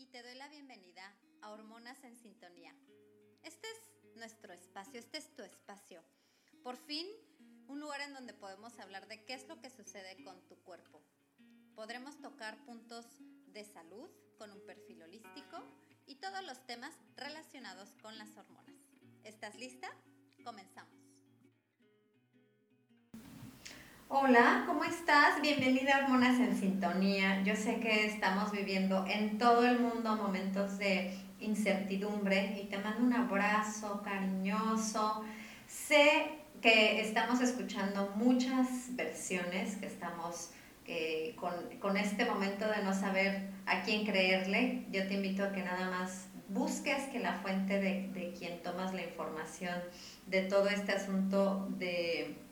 y te doy la bienvenida a Hormonas en Sintonía. Este es nuestro espacio, este es tu espacio. Por fin, un lugar en donde podemos hablar de qué es lo que sucede con tu cuerpo. Podremos tocar puntos de salud con un perfil holístico y todos los temas relacionados con las hormonas. ¿Estás lista? Comenzamos. Hola, ¿cómo estás? Bienvenida a Hormonas en Sintonía. Yo sé que estamos viviendo en todo el mundo momentos de incertidumbre y te mando un abrazo cariñoso. Sé que estamos escuchando muchas versiones, que estamos eh, con, con, este momento de no saber a quién creerle. Yo te invito a que nada más busques que la fuente de, de quien tomas la información de todo este asunto de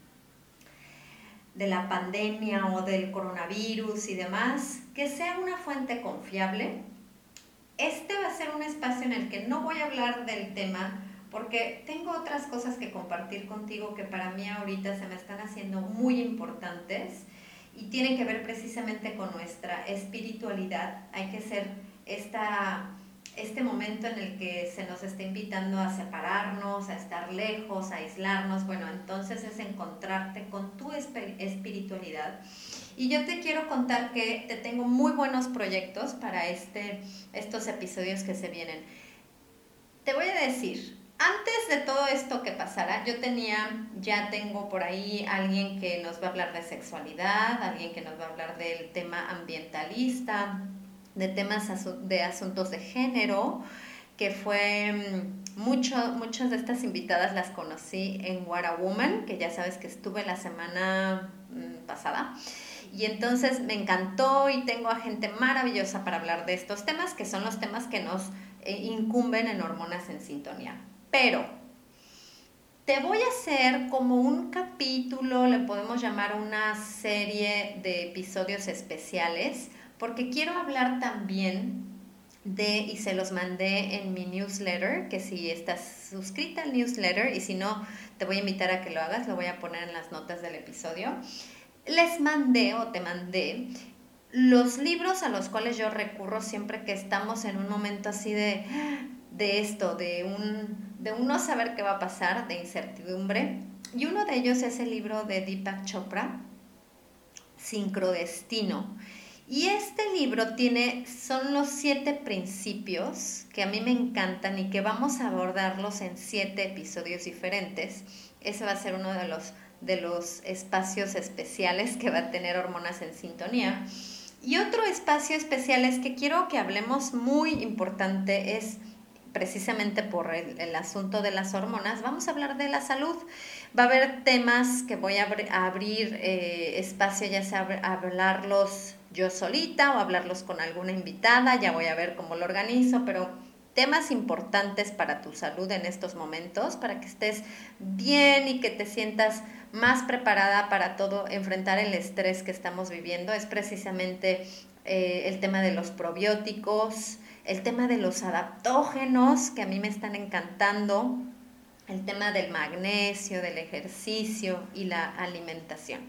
de la pandemia o del coronavirus y demás, que sea una fuente confiable. Este va a ser un espacio en el que no voy a hablar del tema porque tengo otras cosas que compartir contigo que para mí ahorita se me están haciendo muy importantes y tienen que ver precisamente con nuestra espiritualidad. Hay que ser esta este momento en el que se nos está invitando a separarnos, a estar lejos, a aislarnos, bueno, entonces es encontrarte con tu espiritualidad. Y yo te quiero contar que te tengo muy buenos proyectos para este, estos episodios que se vienen. Te voy a decir, antes de todo esto que pasara, yo tenía, ya tengo por ahí alguien que nos va a hablar de sexualidad, alguien que nos va a hablar del tema ambientalista, de temas de asuntos de género, que fue mm, mucho, muchas de estas invitadas las conocí en What a Woman, que ya sabes que estuve la semana mm, pasada. Y entonces me encantó y tengo a gente maravillosa para hablar de estos temas, que son los temas que nos eh, incumben en Hormonas en Sintonía. Pero te voy a hacer como un capítulo, le podemos llamar una serie de episodios especiales, porque quiero hablar también de, y se los mandé en mi newsletter, que si estás suscrita al newsletter y si no, te voy a invitar a que lo hagas, lo voy a poner en las notas del episodio. Les mandé o te mandé los libros a los cuales yo recurro siempre que estamos en un momento así de, de esto, de un, de uno saber qué va a pasar, de incertidumbre. Y uno de ellos es el libro de Deepak Chopra, Sincrodestino. Y este libro tiene, son los siete principios que a mí me encantan y que vamos a abordarlos en siete episodios diferentes. Ese va a ser uno de los, de los espacios especiales que va a tener Hormonas en Sintonía. Y otro espacio especial es que quiero que hablemos muy importante es precisamente por el, asunto de las hormonas, vamos a hablar de la salud. Va a haber temas que voy a, abrir eh, espacio, ya sea hablarlos yo solita o hablarlos con alguna invitada, ya voy a ver cómo lo organizo, pero temas importantes para tu salud en estos momentos, para que estés bien y que te sientas más preparada para todo, enfrentar el estrés que estamos viviendo, es precisamente eh, el tema de los probióticos, el tema de los adaptógenos, que a mí me están encantando, el tema del magnesio, del ejercicio y la alimentación.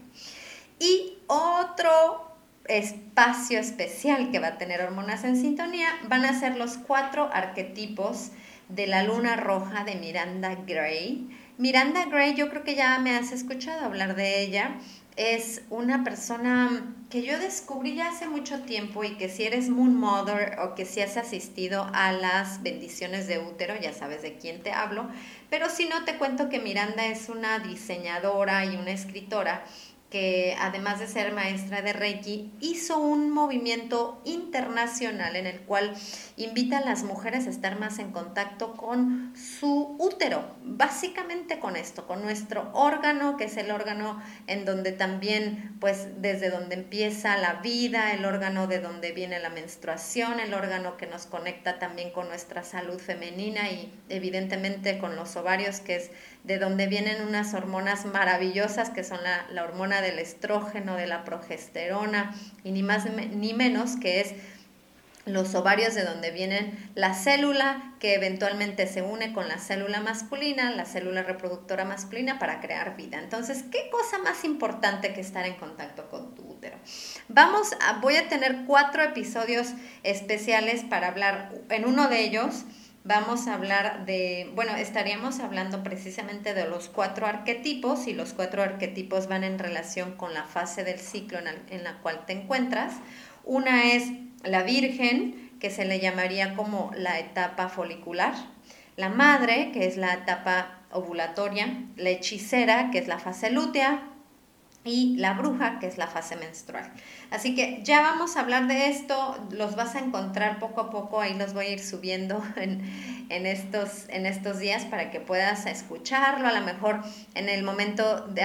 Y otro espacio especial que va a tener Hormonas en Sintonía van a ser los cuatro arquetipos de la luna roja de Miranda Gray. Miranda Gray, yo creo que ya me has escuchado hablar de ella. Es una persona que yo descubrí ya hace mucho tiempo y que si eres Moon Mother o que si has asistido a las bendiciones de útero, ya sabes de quién te hablo. Pero si no, te cuento que Miranda es una diseñadora y una escritora que además de ser maestra de Reiki, hizo un movimiento internacional en el cual invita a las mujeres a estar más en contacto con su útero, básicamente con esto, con nuestro órgano, que es el órgano en donde también, pues desde donde empieza la vida, el órgano de donde viene la menstruación, el órgano que nos conecta también con nuestra salud femenina y evidentemente con los ovarios, que es de donde vienen unas hormonas maravillosas que son la, la hormona del estrógeno, de la progesterona y ni más ni menos que es los ovarios de donde vienen la célula que eventualmente se une con la célula masculina, la célula reproductora masculina para crear vida. Entonces, ¿qué cosa más importante que estar en contacto con tu útero? Vamos a, voy a tener cuatro episodios especiales para hablar en uno de ellos vamos a hablar de, bueno, estaríamos hablando precisamente de los cuatro arquetipos y los cuatro arquetipos van en relación con la fase del ciclo en, la cual te encuentras. Una es la virgen, que se le llamaría como la etapa folicular, la madre, que es la etapa ovulatoria, la hechicera, que es la fase lútea, y la bruja, que es la fase menstrual. Así que ya vamos a hablar de esto, los vas a encontrar poco a poco, ahí los voy a ir subiendo en, en, estos, en estos días para que puedas escucharlo, a lo mejor en el momento de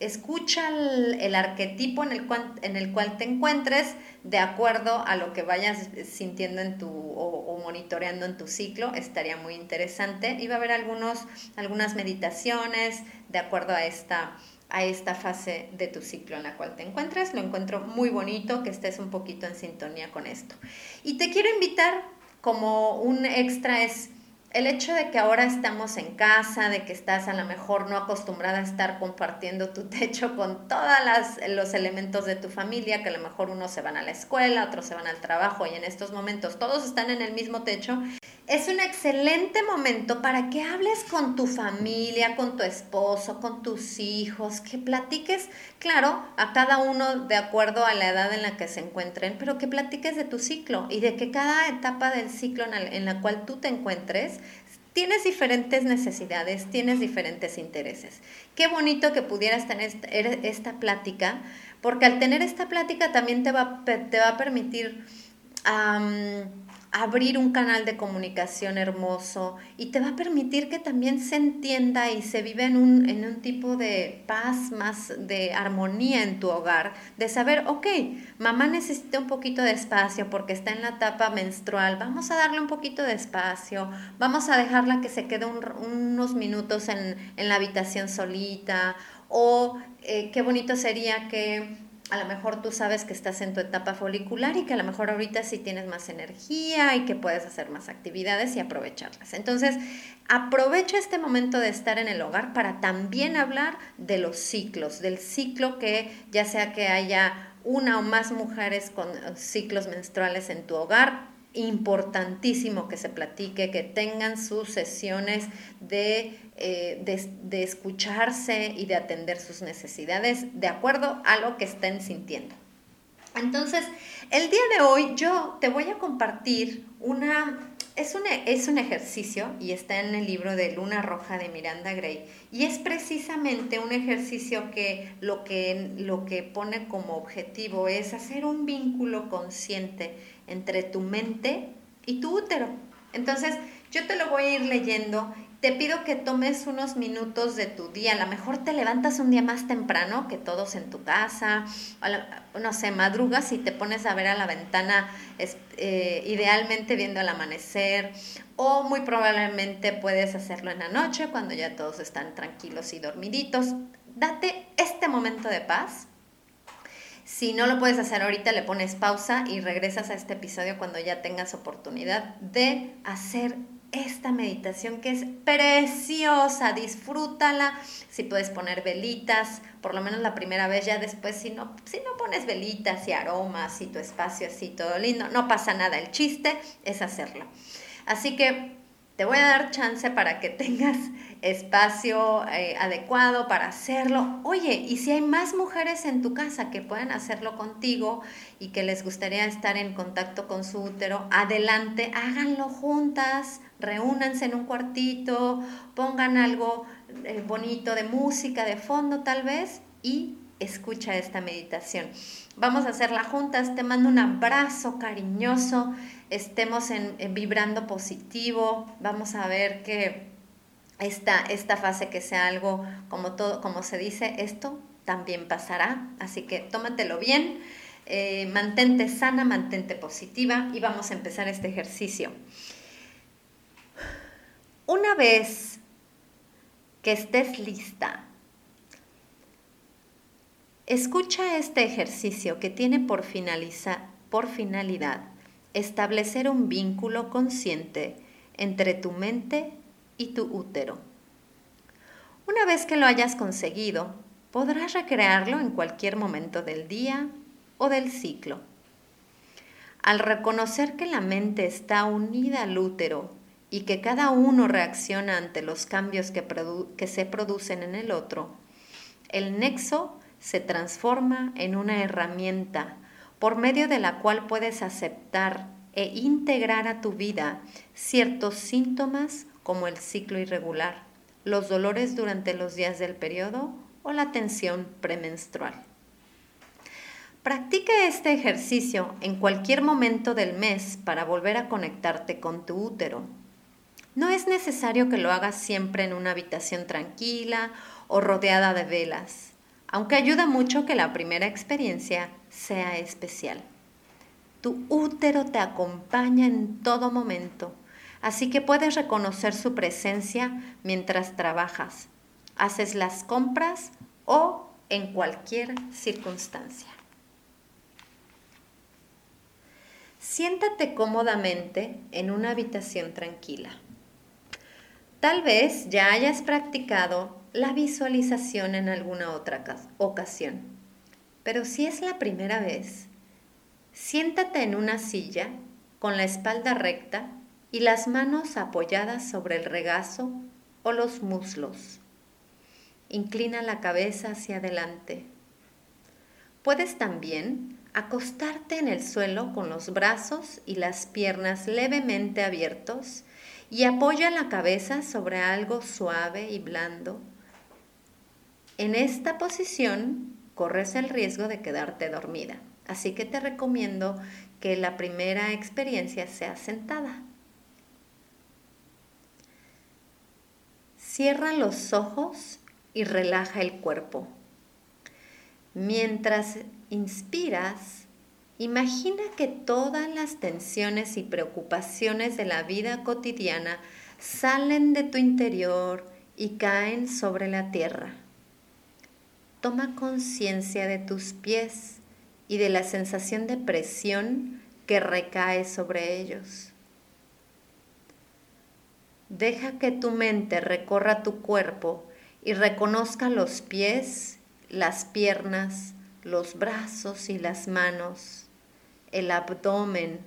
escucha el, arquetipo en el, cual, en el cual te encuentres de acuerdo a lo que vayas sintiendo en tu o, o monitoreando en tu ciclo, estaría muy interesante y va a haber algunos, algunas meditaciones de acuerdo a esta a esta fase de tu ciclo en la cual te encuentras. Lo encuentro muy bonito que estés un poquito en sintonía con esto. Y te quiero invitar como un extra es el hecho de que ahora estamos en casa, de que estás a lo mejor no acostumbrada a estar compartiendo tu techo con todos los elementos de tu familia, que a lo mejor unos se van a la escuela, otros se van al trabajo y en estos momentos todos están en el mismo techo, es un excelente momento para que hables con tu familia, con tu esposo, con tus hijos, que platiques, claro, a cada uno de acuerdo a la edad en la que se encuentren, pero que platiques de tu ciclo y de que cada etapa del ciclo en la cual tú te encuentres tienes diferentes necesidades, tienes diferentes intereses. Qué bonito que pudieras tener esta plática, porque al tener esta plática también te va, te va a permitir abrir un canal de comunicación hermoso y te va a permitir que también se entienda y se vive en un, en un tipo de paz, más de armonía en tu hogar, de saber, ok, mamá necesita un poquito de espacio porque está en la etapa menstrual, vamos a darle un poquito de espacio, vamos a dejarla que se quede unos minutos en, en, la habitación solita, o eh, qué bonito sería que a lo mejor tú sabes que estás en tu etapa folicular y que a lo mejor ahorita sí tienes más energía y que puedes hacer más actividades y aprovecharlas. Entonces, aprovecha este momento de estar en el hogar para también hablar de los ciclos, del ciclo que ya sea que haya una o más mujeres con ciclos menstruales en tu hogar, importantísimo que se platique, que tengan sus sesiones de, eh, de, escucharse y de atender sus necesidades de acuerdo a lo que estén sintiendo. Entonces, el día de hoy yo te voy a compartir una... Es un, es un ejercicio y está en el libro de Luna Roja de Miranda Gray y es precisamente un ejercicio que lo que, lo que pone como objetivo es hacer un vínculo consciente entre tu mente y tu útero. Entonces, yo te lo voy a ir leyendo. Te pido que tomes unos minutos de tu día. A lo mejor te levantas un día más temprano que todos en tu casa. no sé, madrugas y te pones a ver a la ventana, eh, idealmente viendo el amanecer. O muy probablemente puedes hacerlo en la noche cuando ya todos están tranquilos y dormiditos. Date este momento de paz si no lo puedes hacer ahorita, le pones pausa y regresas a este episodio cuando ya tengas oportunidad de hacer esta meditación que es preciosa, disfrútala. Si puedes poner velitas, por lo menos la primera vez, ya después si no, si no pones velitas y aromas y tu espacio así todo lindo, no pasa nada, el chiste es hacerlo. Así que te voy a dar chance para que tengas espacio eh, adecuado para hacerlo. Oye, y si hay más mujeres en tu casa que puedan hacerlo contigo y que les gustaría estar en contacto con su útero, adelante, háganlo juntas, reúnanse en un cuartito, pongan algo eh, bonito de música de fondo tal vez y escucha esta meditación. Vamos a hacerla juntas. Te mando un abrazo cariñoso. Estemos en, vibrando positivo. Vamos a ver que esta, esta fase que sea algo como todo, como se dice, esto también pasará. Así que tómatelo bien. Eh, mantente sana, mantente positiva y vamos a empezar este ejercicio. Una vez que estés lista, escucha este ejercicio que tiene por, finalidad establecer un vínculo consciente entre tu mente y tu útero. Una vez que lo hayas conseguido, podrás recrearlo en cualquier momento del día o del ciclo. Al reconocer que la mente está unida al útero y que cada uno reacciona ante los cambios que, que se producen en el otro, el nexo se transforma en una herramienta por medio de la cual puedes aceptar e integrar a tu vida ciertos síntomas como el ciclo irregular, los dolores durante los días del periodo o la tensión premenstrual. Practica este ejercicio en cualquier momento del mes para volver a conectarte con tu útero. No es necesario que lo hagas siempre en una habitación tranquila o rodeada de velas, aunque ayuda mucho que la primera experiencia sea especial. Tu útero te acompaña en todo momento, así que puedes reconocer su presencia mientras trabajas, haces las compras o en cualquier circunstancia. Siéntate cómodamente en una habitación tranquila. Tal vez ya hayas practicado la visualización en alguna otra ocasión, pero si es la primera vez, siéntate en una silla con la espalda recta y las manos apoyadas sobre el regazo o los muslos. Inclina la cabeza hacia adelante. Puedes también acostarte en el suelo con los brazos y las piernas levemente abiertos y apoya la cabeza sobre algo suave y blando. En esta posición corres el riesgo de quedarte dormida, así que te recomiendo que la primera experiencia sea sentada. Cierra los ojos y relaja el cuerpo. Mientras inspiras, imagina que todas las tensiones y preocupaciones de la vida cotidiana salen de tu interior y caen sobre la tierra. Toma conciencia de tus pies y de la sensación de presión que recae sobre ellos. Deja que tu mente recorra tu cuerpo y reconozca los pies, las piernas, los brazos y las manos, el abdomen,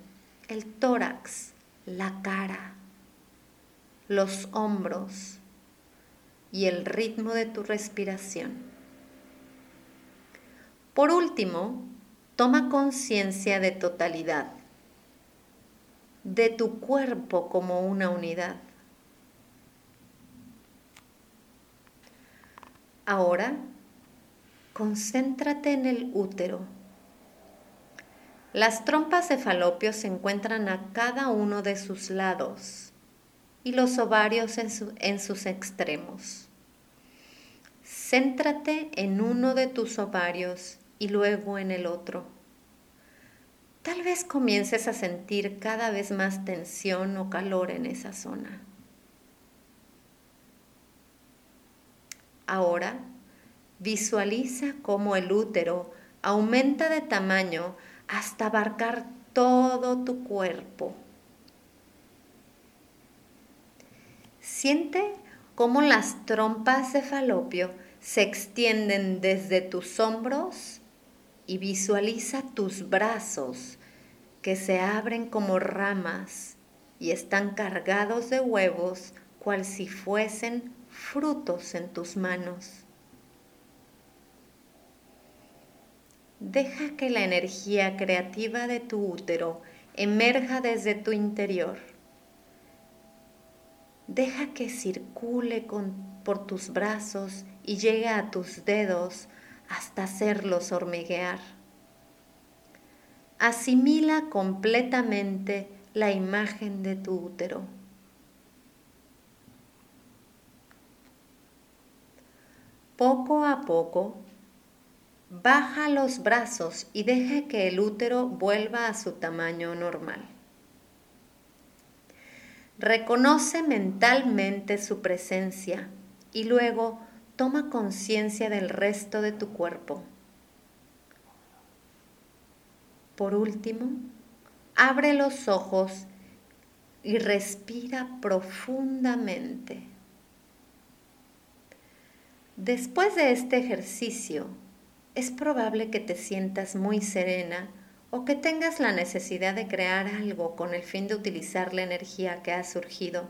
el tórax, la cara, los hombros y el ritmo de tu respiración. Por último, toma conciencia de totalidad, de tu cuerpo como una unidad. Ahora Concéntrate en el útero. Las trompas de falopio se encuentran a cada uno de sus lados y los ovarios en, en sus extremos. Céntrate en uno de tus ovarios y luego en el otro. Tal vez comiences a sentir cada vez más tensión o calor en esa zona. Ahora Visualiza cómo el útero aumenta de tamaño hasta abarcar todo tu cuerpo. Siente cómo las trompas de falopio se extienden desde tus hombros y visualiza tus brazos que se abren como ramas y están cargados de huevos cual si fuesen frutos en tus manos. Deja que la energía creativa de tu útero emerja desde tu interior. Deja que circule por tus brazos y llegue a tus dedos hasta hacerlos hormiguear. Asimila completamente la imagen de tu útero. Poco a poco, baja los brazos y deja que el útero vuelva a su tamaño normal. Reconoce mentalmente su presencia y luego toma conciencia del resto de tu cuerpo. Por último, abre los ojos y respira profundamente. Después de este ejercicio, es probable que te sientas muy serena o que tengas la necesidad de crear algo con el fin de utilizar la energía que ha surgido.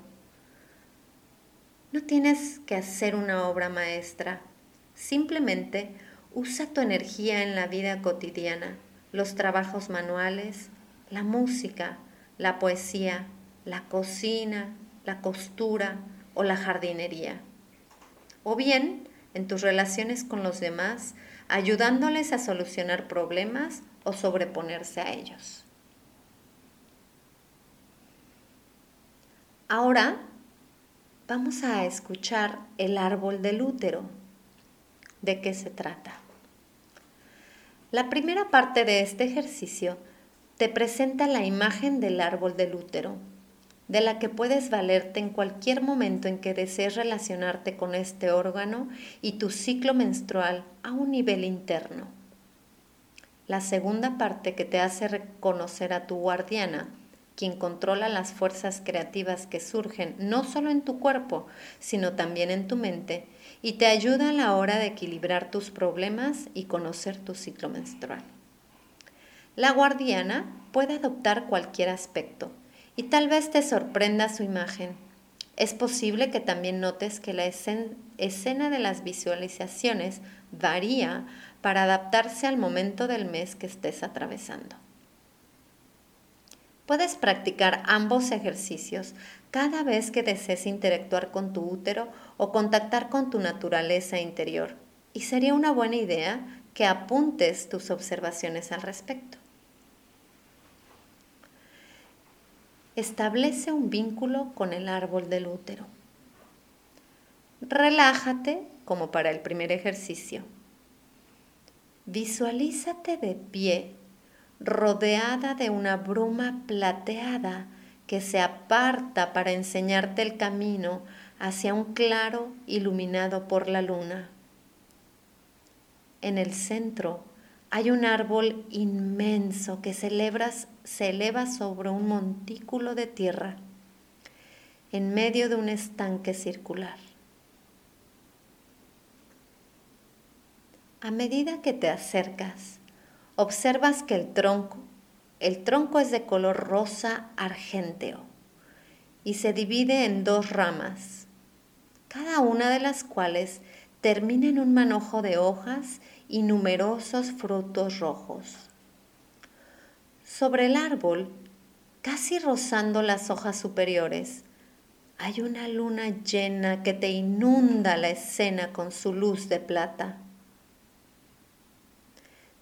No tienes que hacer una obra maestra, simplemente usa tu energía en la vida cotidiana, los trabajos manuales, la música, la poesía, la cocina, la costura o la jardinería. O bien en tus relaciones con los demás, ayudándoles a solucionar problemas o sobreponerse a ellos. Ahora vamos a escuchar el árbol del útero. ¿De qué se trata? La primera parte de este ejercicio te presenta la imagen del árbol del útero, de la que puedes valerte en cualquier momento en que desees relacionarte con este órgano y tu ciclo menstrual a un nivel interno. La segunda parte que te hace reconocer a tu guardiana, quien controla las fuerzas creativas que surgen no solo en tu cuerpo, sino también en tu mente, y te ayuda a la hora de equilibrar tus problemas y conocer tu ciclo menstrual. La guardiana puede adoptar cualquier aspecto y tal vez te sorprenda su imagen. Es posible que también notes que la escena de las visualizaciones varía para adaptarse al momento del mes que estés atravesando. Puedes practicar ambos ejercicios cada vez que desees interactuar con tu útero o contactar con tu naturaleza interior. Y sería una buena idea que apuntes tus observaciones al respecto. Establece un vínculo con el árbol del útero. Relájate como para el primer ejercicio Visualízate de pie, rodeada de una bruma plateada que se aparta para enseñarte el camino hacia un claro iluminado por la luna. En el centro hay un árbol inmenso que se, se eleva sobre un montículo de tierra en medio de un estanque circular. A medida que te acercas, observas que el tronco, el tronco es de color rosa argénteo y se divide en dos ramas, cada una de las cuales termina en un manojo de hojas y numerosos frutos rojos. Sobre el árbol, casi rozando las hojas superiores, hay una luna llena que te inunda la escena con su luz de plata.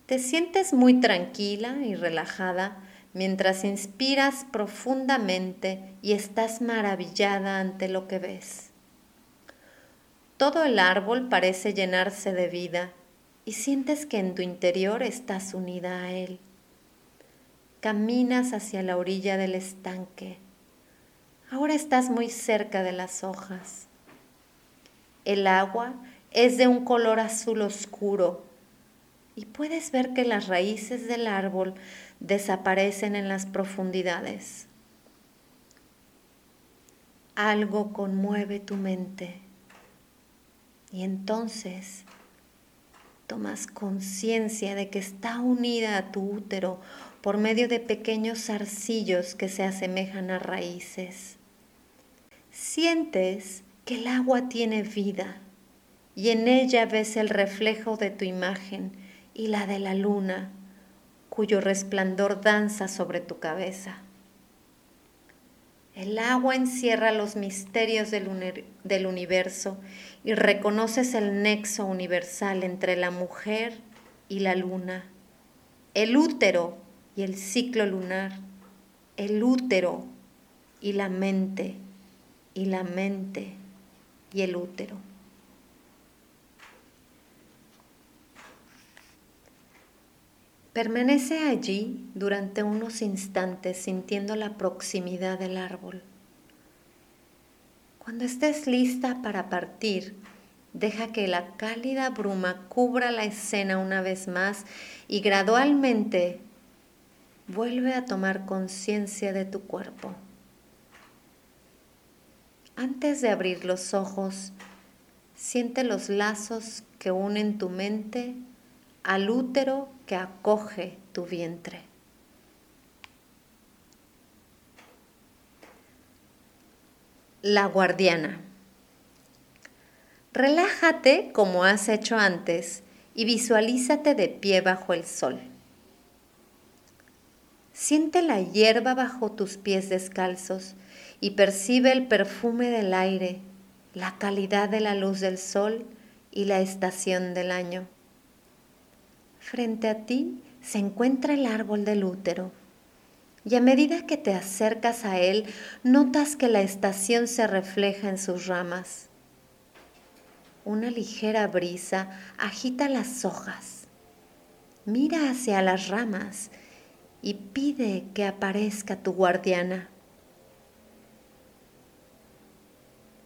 Te sientes muy tranquila y relajada mientras inspiras profundamente y estás maravillada ante lo que ves. Todo el árbol parece llenarse de vida y sientes que en tu interior estás unida a él. Caminas hacia la orilla del estanque. Ahora estás muy cerca de las hojas. El agua es de un color azul oscuro y puedes ver que las raíces del árbol desaparecen en las profundidades. Algo conmueve tu mente y entonces tomas conciencia de que está unida a tu útero por medio de pequeños zarcillos que se asemejan a raíces. Sientes que el agua tiene vida y en ella ves el reflejo de tu imagen y la de la luna, cuyo resplandor danza sobre tu cabeza. El agua encierra los misterios del, del universo y reconoces el nexo universal entre la mujer y la luna, el útero y el ciclo lunar, el útero y la mente, y la mente y el útero. Permanece allí durante unos instantes sintiendo la proximidad del árbol. Cuando estés lista para partir, deja que la cálida bruma cubra la escena una vez más y gradualmente vuelve a tomar conciencia de tu cuerpo. Antes de abrir los ojos, siente los lazos que unen tu mente al útero que acoge tu vientre. La guardiana. Relájate como has hecho antes y visualízate de pie bajo el sol. Siente la hierba bajo tus pies descalzos y percibe el perfume del aire, la calidad de la luz del sol y la estación del año. Frente a ti se encuentra el árbol del útero y a medida que te acercas a él notas que la estación se refleja en sus ramas. Una ligera brisa agita las hojas. Mira hacia las ramas y pide que aparezca tu guardiana.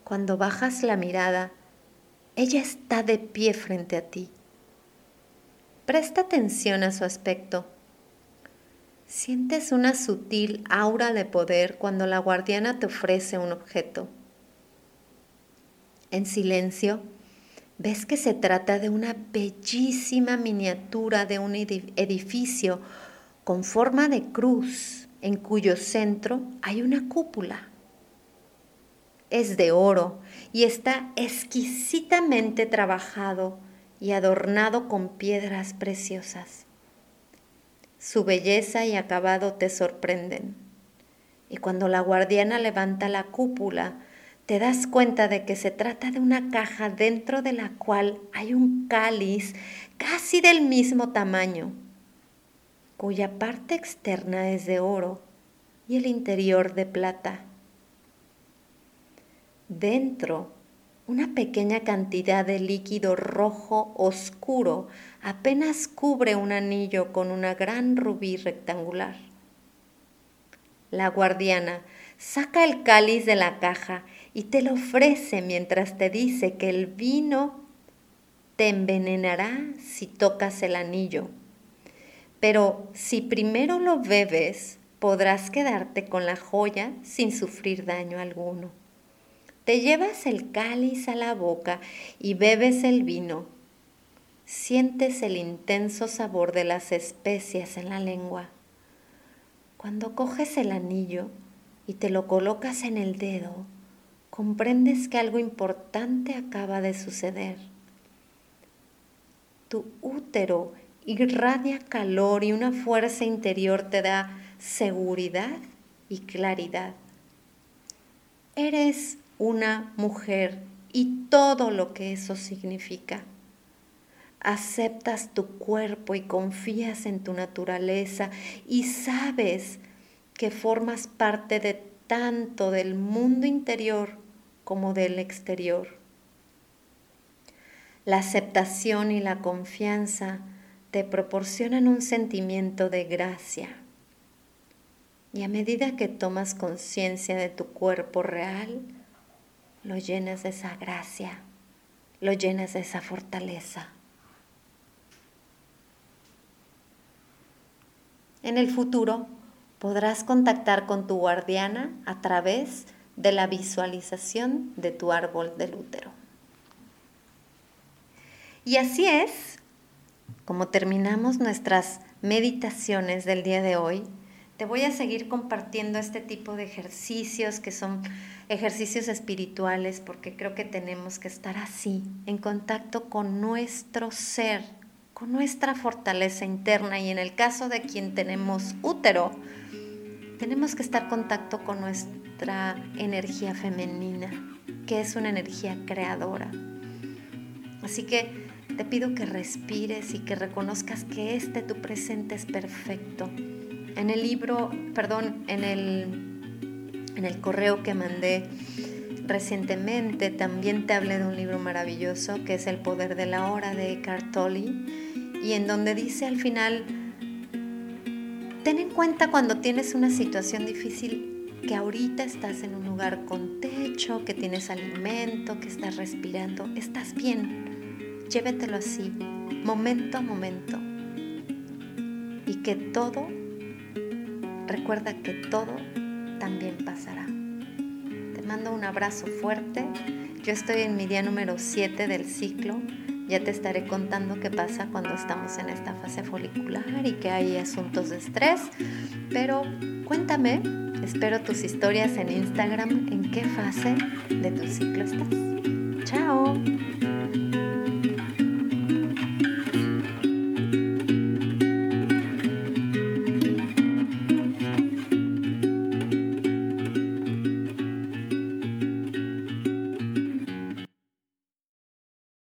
Cuando bajas la mirada, ella está de pie frente a ti Presta atención a su aspecto. Sientes una sutil aura de poder cuando la guardiana te ofrece un objeto. En silencio, ves que se trata de una bellísima miniatura de un edificio con forma de cruz, en cuyo centro hay una cúpula. Es de oro y está exquisitamente trabajado y adornado con piedras preciosas. Su belleza y acabado te sorprenden. Y cuando la guardiana levanta la cúpula, te das cuenta de que se trata de una caja dentro de la cual hay un cáliz casi del mismo tamaño, cuya parte externa es de oro y el interior de plata. Dentro una pequeña cantidad de líquido rojo oscuro apenas cubre un anillo con una gran rubí rectangular. La guardiana saca el cáliz de la caja y te lo ofrece mientras te dice que el vino te envenenará si tocas el anillo. Pero si primero lo bebes, podrás quedarte con la joya sin sufrir daño alguno. Te llevas el cáliz a la boca y bebes el vino. Sientes el intenso sabor de las especias en la lengua. Cuando coges el anillo y te lo colocas en el dedo, comprendes que algo importante acaba de suceder. Tu útero irradia calor y una fuerza interior te da seguridad y claridad. Eres una mujer y todo lo que eso significa. Aceptas tu cuerpo y confías en tu naturaleza y sabes que formas parte de tanto del mundo interior como del exterior. La aceptación y la confianza te proporcionan un sentimiento de gracia. Y a medida que tomas conciencia de tu cuerpo real, lo llenas de esa gracia, lo llenas de esa fortaleza. En el futuro podrás contactar con tu guardiana a través de la visualización de tu árbol del útero. Y así es como terminamos nuestras meditaciones del día de hoy. Te voy a seguir compartiendo este tipo de ejercicios que son ejercicios espirituales porque creo que tenemos que estar así, en contacto con nuestro ser, con nuestra fortaleza interna y en el caso de quien tenemos útero, tenemos que estar en contacto con, nuestra energía femenina, que es una energía creadora. Así que te pido que respires y que reconozcas que este tu presente es perfecto. En el libro, perdón, en el, en el correo que mandé recientemente también te hablé de un libro maravilloso que es El poder de la hora de Eckhart Tolle y en donde dice al final, ten en cuenta cuando tienes una situación difícil que ahorita estás en un lugar con techo, que tienes alimento, que estás respirando, estás bien Llévetelo así, momento a momento. Y que todo, recuerda que todo también pasará. Te mando un abrazo fuerte. Yo estoy en mi día número 7 del ciclo. Ya te estaré contando qué pasa cuando estamos en esta fase folicular y que hay asuntos de estrés. Pero cuéntame, espero tus historias en Instagram, en qué fase de tu ciclo estás. Chao.